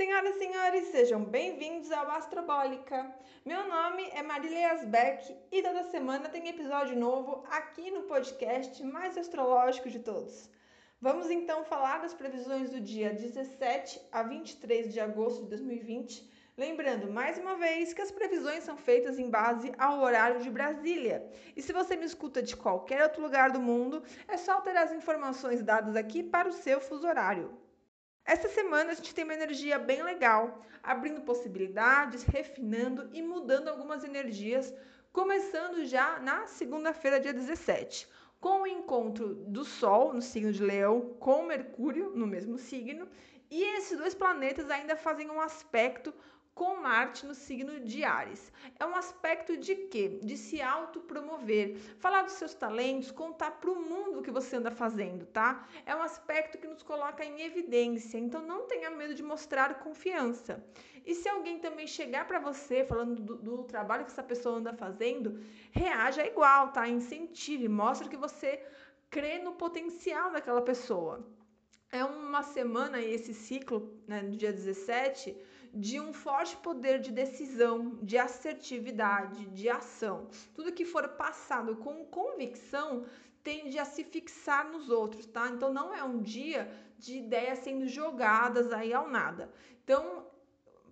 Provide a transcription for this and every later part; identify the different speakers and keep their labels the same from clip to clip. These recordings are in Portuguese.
Speaker 1: Senhoras e senhores, sejam bem-vindos ao Astrobólica. Meu nome é Marília Asbeck e toda semana tem episódio novo aqui no podcast mais astrológico de todos. Vamos então falar das previsões do dia 17 a 23 de agosto de 2020. Lembrando mais uma vez que as previsões são feitas em base ao horário de Brasília. E se você me escuta de qualquer outro lugar do mundo, é só alterar as informações dadas aqui para o seu fuso horário. Essa semana a gente tem uma energia bem legal, abrindo possibilidades, refinando e mudando algumas energias, começando já na segunda-feira, dia 17, com o encontro do Sol no signo de Leão com Mercúrio no mesmo signo, e esses dois planetas ainda fazem um aspecto com Marte no signo de Ares. É um aspecto de quê? De se autopromover, falar dos seus talentos, contar para o mundo o que você anda fazendo, tá? É um aspecto que nos coloca em evidência, então não tenha medo de mostrar confiança. E se alguém também chegar para você falando do, do, trabalho que essa pessoa anda fazendo, reaja igual, tá? Incentive, mostre que você crê no potencial daquela pessoa. É uma semana, esse ciclo, né, no dia 17, de um forte poder de decisão, de assertividade, de ação. Tudo que for passado com convicção tende a se fixar nos outros, tá? Então não é um dia de ideias sendo jogadas aí ao nada. Então,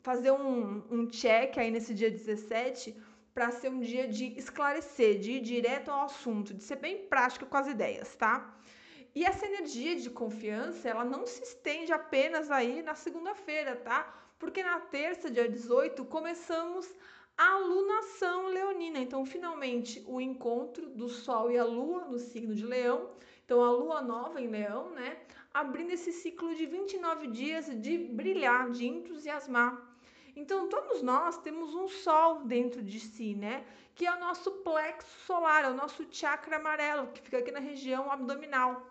Speaker 1: fazer um, um check aí nesse dia 17 para ser um dia de esclarecer, de ir direto ao assunto, de ser bem prático com as ideias, tá? E essa energia de confiança, ela não se estende apenas aí na segunda-feira, tá? porque na terça, dia 18, começamos a lunação leonina. Então, finalmente, o encontro do Sol e a Lua no signo de Leão. Então, a Lua nova em Leão, né? Abrindo esse ciclo de 29 dias de brilhar, de entusiasmar. Então, todos nós temos um Sol dentro de si, né? Que é o nosso plexo solar, é o nosso chakra amarelo, que fica aqui na região abdominal,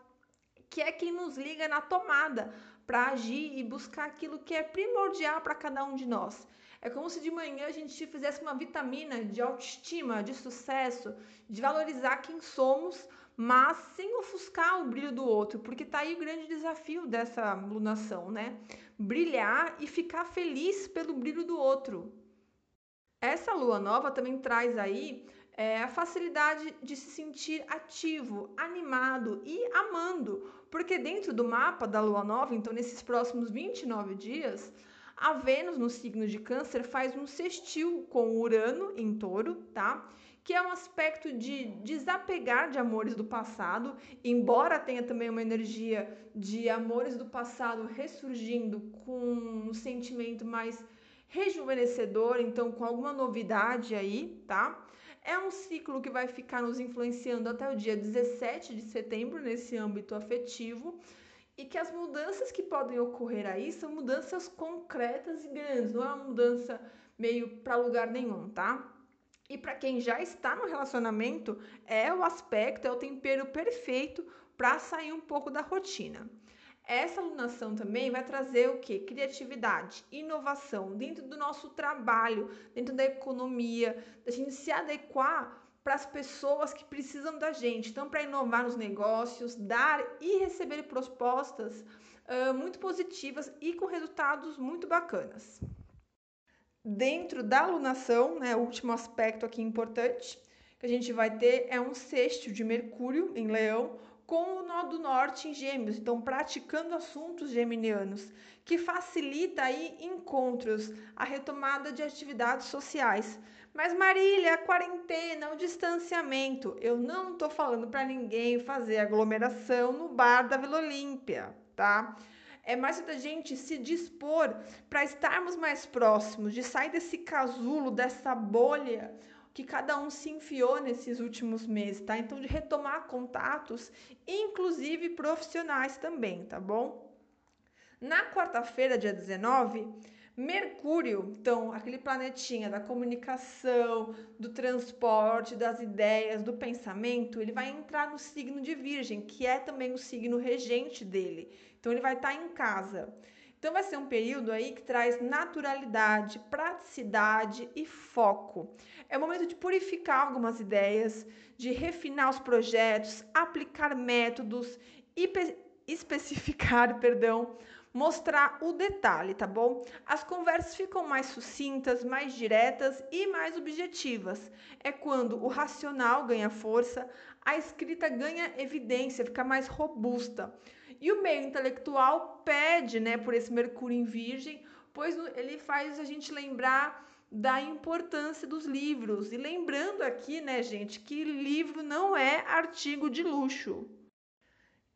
Speaker 1: que é quem nos liga na tomada para agir e buscar aquilo que é primordial para cada um de nós. É como se de manhã a gente fizesse uma vitamina de autoestima, de sucesso, de valorizar quem somos, mas sem ofuscar o brilho do outro, porque tá aí o grande desafio dessa lunação, né? Brilhar e ficar feliz pelo brilho do outro. Essa lua nova também traz aí é, a facilidade de se sentir ativo, animado e amando, porque dentro do mapa da lua nova, então nesses próximos 29 dias, a Vênus no signo de Câncer faz um sextil com Urano em Touro, tá? Que é um aspecto de desapegar de amores do passado, embora tenha também uma energia de amores do passado ressurgindo com um sentimento mais rejuvenescedor, então com alguma novidade aí, tá? É um ciclo que vai ficar nos influenciando até o dia 17 de setembro nesse âmbito afetivo e que as mudanças que podem ocorrer aí são mudanças concretas e grandes, não é uma mudança meio para lugar nenhum, tá? E para quem já está no relacionamento, é o aspecto, é o tempero perfeito para sair um pouco da rotina. Essa alunação também vai trazer o que? Criatividade, inovação dentro do nosso trabalho, dentro da economia, da gente se adequar para as pessoas que precisam da gente. Então, para inovar nos negócios, dar e receber propostas uh, muito positivas e com resultados muito bacanas. Dentro da alunação, né, o último aspecto aqui importante que a gente vai ter é um sexto de Mercúrio em Leão, com o nó do norte em Gêmeos, então praticando assuntos geminianos, que facilita aí encontros, a retomada de atividades sociais. Mas Marília, a quarentena, o distanciamento, eu não estou falando para ninguém fazer aglomeração no bar da Vila Olímpia, tá? É mais da gente se dispor para estarmos mais próximos, de sair desse casulo, dessa bolha que cada um se enfiou nesses últimos meses, tá? Então, de retomar contatos, inclusive profissionais também, tá bom? Na quarta-feira, dia 19, Mercúrio, então, aquele planetinha da comunicação, do transporte, das ideias, do pensamento, ele vai entrar no signo de Virgem, que é também o signo regente dele. Então, ele vai estar em casa. Então vai ser um período aí que traz naturalidade, praticidade e foco. É o momento de purificar algumas ideias, de refinar os projetos, aplicar métodos e especificar, perdão, mostrar o detalhe, tá bom? As conversas ficam mais sucintas, mais diretas e mais objetivas. É quando o racional ganha força, a escrita ganha evidência, fica mais robusta. E o meio intelectual pede, né, por esse Mercúrio em Virgem, pois ele faz a gente lembrar da importância dos livros. E lembrando aqui, né, gente, que livro não é artigo de luxo.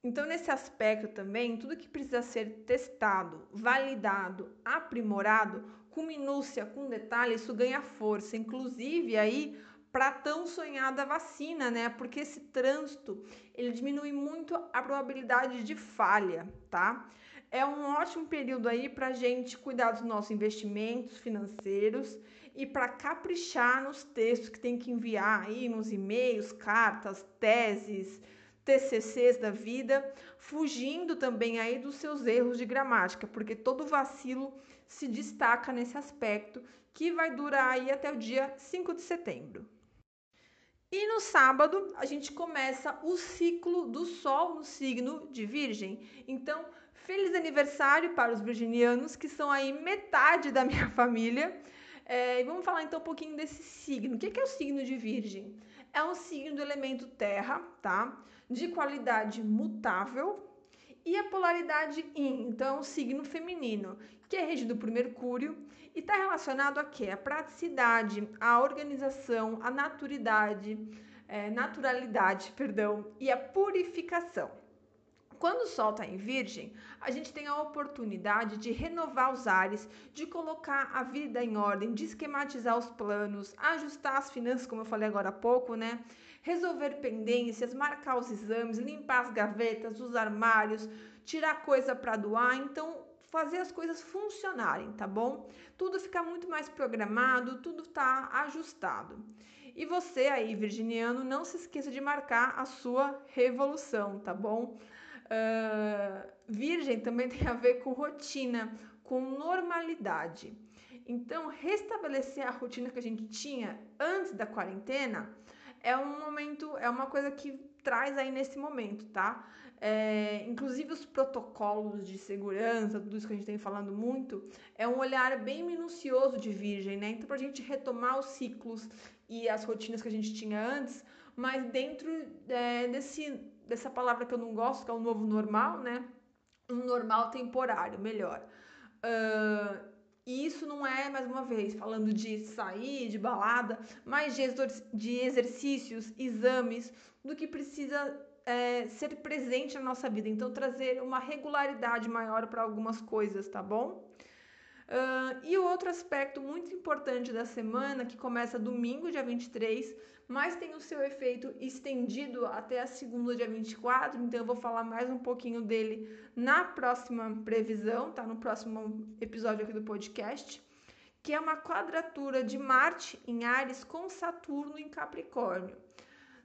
Speaker 1: Então, nesse aspecto também, tudo que precisa ser testado, validado, aprimorado, com minúcia, com detalhe, isso ganha força. Inclusive aí para tão sonhada vacina, né? Porque esse trânsito ele diminui muito a probabilidade de falha, tá? É um ótimo período aí para gente cuidar dos nossos investimentos financeiros e para caprichar nos textos que tem que enviar aí, nos e-mails, cartas, teses, TCCs da vida, fugindo também aí dos seus erros de gramática, porque todo vacilo se destaca nesse aspecto que vai durar aí até o dia 5 de setembro. E no sábado a gente começa o ciclo do Sol no signo de Virgem. Então, feliz aniversário para os virginianos, que são aí metade da minha família. É, vamos falar então um pouquinho desse signo. O que é o signo de Virgem? É um signo do elemento terra, tá? De qualidade mutável e a polaridade Yin, então é signo feminino, que é regido por Mercúrio e está relacionado a quê? A praticidade, a organização, a naturidade, é, naturalidade, perdão, e a purificação. Quando o Sol está em Virgem, a gente tem a oportunidade de renovar os ares, de colocar a vida em ordem, de esquematizar os planos, ajustar as finanças, como eu falei agora há pouco, né? Resolver pendências, marcar os exames, limpar as gavetas, os armários, tirar coisa para doar. Então, fazer as coisas funcionarem, tá bom? Tudo fica muito mais programado, tudo está ajustado. E você aí, virginiano, não se esqueça de marcar a sua revolução, tá bom? Uh, virgem também tem a ver com rotina, com normalidade. Então, restabelecer a rotina que a gente tinha antes da quarentena é um momento, é uma coisa que traz aí nesse momento, tá? É, inclusive os protocolos de segurança, tudo isso que a gente tem falando muito, é um olhar bem minucioso de virgem, né? Então, para a gente retomar os ciclos e as rotinas que a gente tinha antes, mas dentro é, desse, dessa palavra que eu não gosto, que é o novo normal, né? Um normal temporário, melhor. Uh, e isso não é, mais uma vez, falando de sair, de balada, mas de, de exercícios, exames, do que precisa é, ser presente na nossa vida. Então, trazer uma regularidade maior para algumas coisas, tá bom? Uh, e outro aspecto muito importante da semana, que começa domingo, dia 23, mas tem o seu efeito estendido até a segunda, dia 24, então eu vou falar mais um pouquinho dele na próxima previsão, tá? No próximo episódio aqui do podcast, que é uma quadratura de Marte em Ares com Saturno em Capricórnio.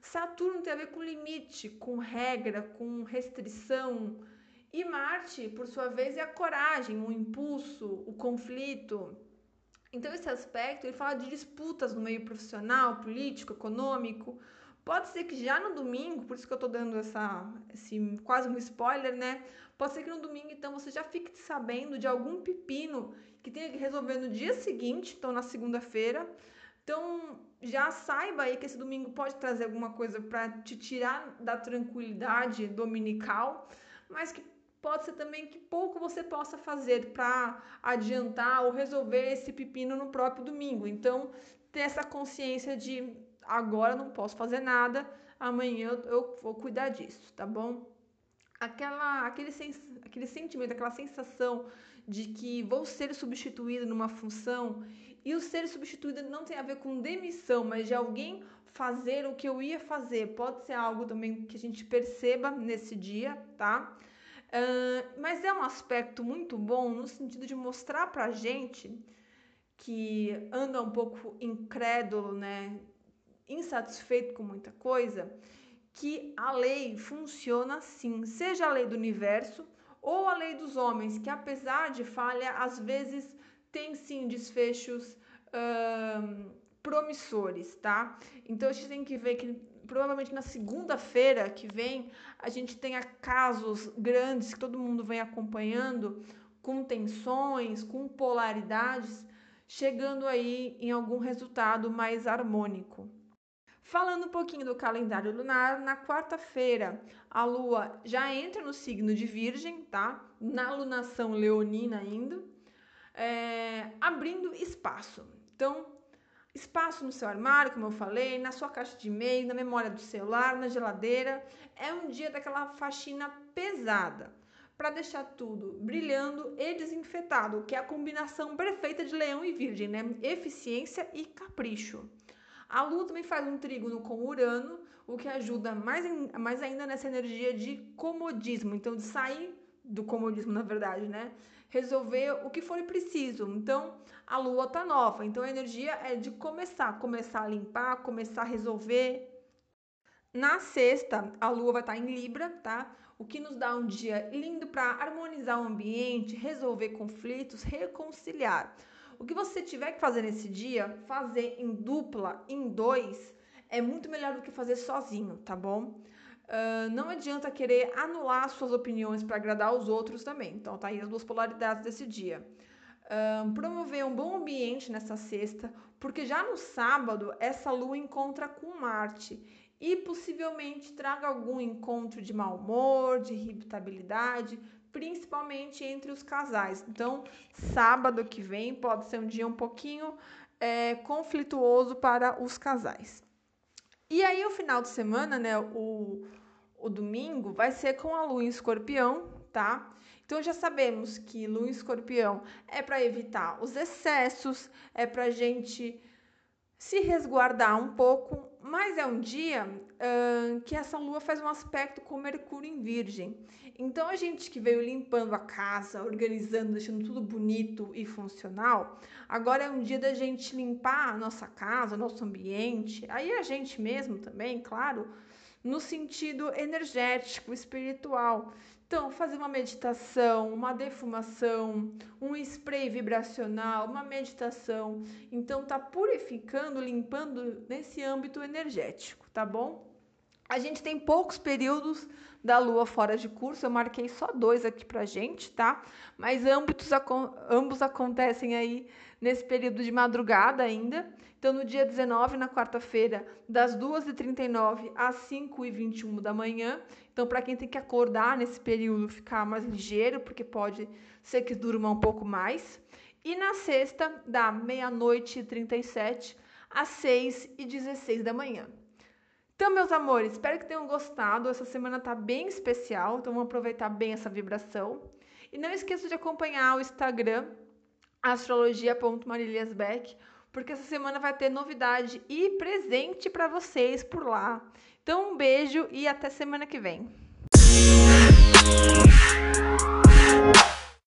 Speaker 1: Saturno tem a ver com limite, com regra, com restrição, e Marte, por sua vez, é a coragem, o impulso, o conflito. Então, esse aspecto ele fala de disputas no meio profissional, político, econômico. Pode ser que já no domingo, por isso que eu estou dando essa, esse quase um spoiler, né? Pode ser que no domingo, então, você já fique sabendo de algum pepino que tenha que resolver no dia seguinte, então na segunda-feira. Então, já saiba aí que esse domingo pode trazer alguma coisa para te tirar da tranquilidade dominical, mas que pode ser também que pouco você possa fazer para adiantar ou resolver esse pepino no próprio domingo. Então, ter essa consciência de agora não posso fazer nada, amanhã eu vou cuidar disso, tá bom? Aquela, aquele, aquele sentimento, aquela sensação de que vou ser substituído numa função e o ser substituído não tem a ver com demissão, mas de alguém fazer o que eu ia fazer. Pode ser algo também que a gente perceba nesse dia, tá? Uh, mas é um aspecto muito bom no sentido de mostrar pra gente que anda um pouco incrédulo, né, insatisfeito com muita coisa, que a lei funciona assim, seja a lei do universo ou a lei dos homens, que apesar de falha, às vezes tem sim desfechos promissores, tá? Então a gente tem que ver que provavelmente na segunda-feira que vem a gente tenha casos grandes que todo mundo vem acompanhando com tensões, com polaridades, chegando aí em algum resultado mais harmônico. Falando um pouquinho do calendário lunar, na quarta-feira a lua já entra no signo de Virgem, tá? Na lunação leonina ainda, é, abrindo espaço. Então, espaço no seu armário, como eu falei, na sua caixa de e-mail, na memória do celular, na geladeira. É um dia daquela faxina pesada para deixar tudo brilhando e desinfetado, que é a combinação perfeita de leão e virgem, né? Eficiência e capricho. A Lua também faz um trígono com Urano, o que ajuda mais, mais ainda nessa energia de comodismo. Então, de sair do comodismo, na verdade, né? Resolver o que for preciso. Então, a Lua tá nova. Então, a energia é de começar, começar a limpar, começar a resolver. Na sexta, a Lua vai estar tá em Libra, tá? O que nos dá um dia lindo para harmonizar o ambiente, resolver conflitos, reconciliar. O que você tiver que fazer nesse dia, fazer em dupla, em dois, é muito melhor do que fazer sozinho, tá bom? Uh, não adianta querer anular suas opiniões para agradar os outros também. Então, tá aí as duas polaridades desse dia. Uh, promover um bom ambiente nessa sexta, porque já no sábado essa lua encontra com Marte e possivelmente traga algum encontro de mau humor, de irritabilidade, principalmente entre os casais. Então, sábado que vem pode ser um dia um pouquinho é, conflituoso para os casais. E aí, o final de semana, né, o, o domingo, vai ser com a lua em escorpião, tá? Então, já sabemos que lua em escorpião é para evitar os excessos, é para gente se resguardar um pouco, mas é um dia uh, que essa lua faz um aspecto com Mercúrio em Virgem. Então a gente que veio limpando a casa, organizando, deixando tudo bonito e funcional, agora é um dia da gente limpar a nossa casa, nosso ambiente, aí a gente mesmo também, claro, no sentido energético, espiritual. Então, fazer uma meditação, uma defumação, um spray vibracional, uma meditação. Então, tá purificando, limpando nesse âmbito energético, tá bom? A gente tem poucos períodos da lua fora de curso, eu marquei só dois aqui pra gente, tá? Mas ambos, ambos acontecem aí nesse período de madrugada ainda. Então, no dia 19, na quarta-feira, das 2h39 às 5h21 da manhã. Então, para quem tem que acordar nesse período, ficar mais ligeiro, porque pode ser que durma um pouco mais. E na sexta, da meia-noite e 37 às 6h16 da manhã. Então, meus amores, espero que tenham gostado. Essa semana tá bem especial, então vamos aproveitar bem essa vibração. E não esqueça de acompanhar o Instagram astrologia.mariliasbeck, porque essa semana vai ter novidade e presente para vocês por lá. Então, um beijo e até semana que vem.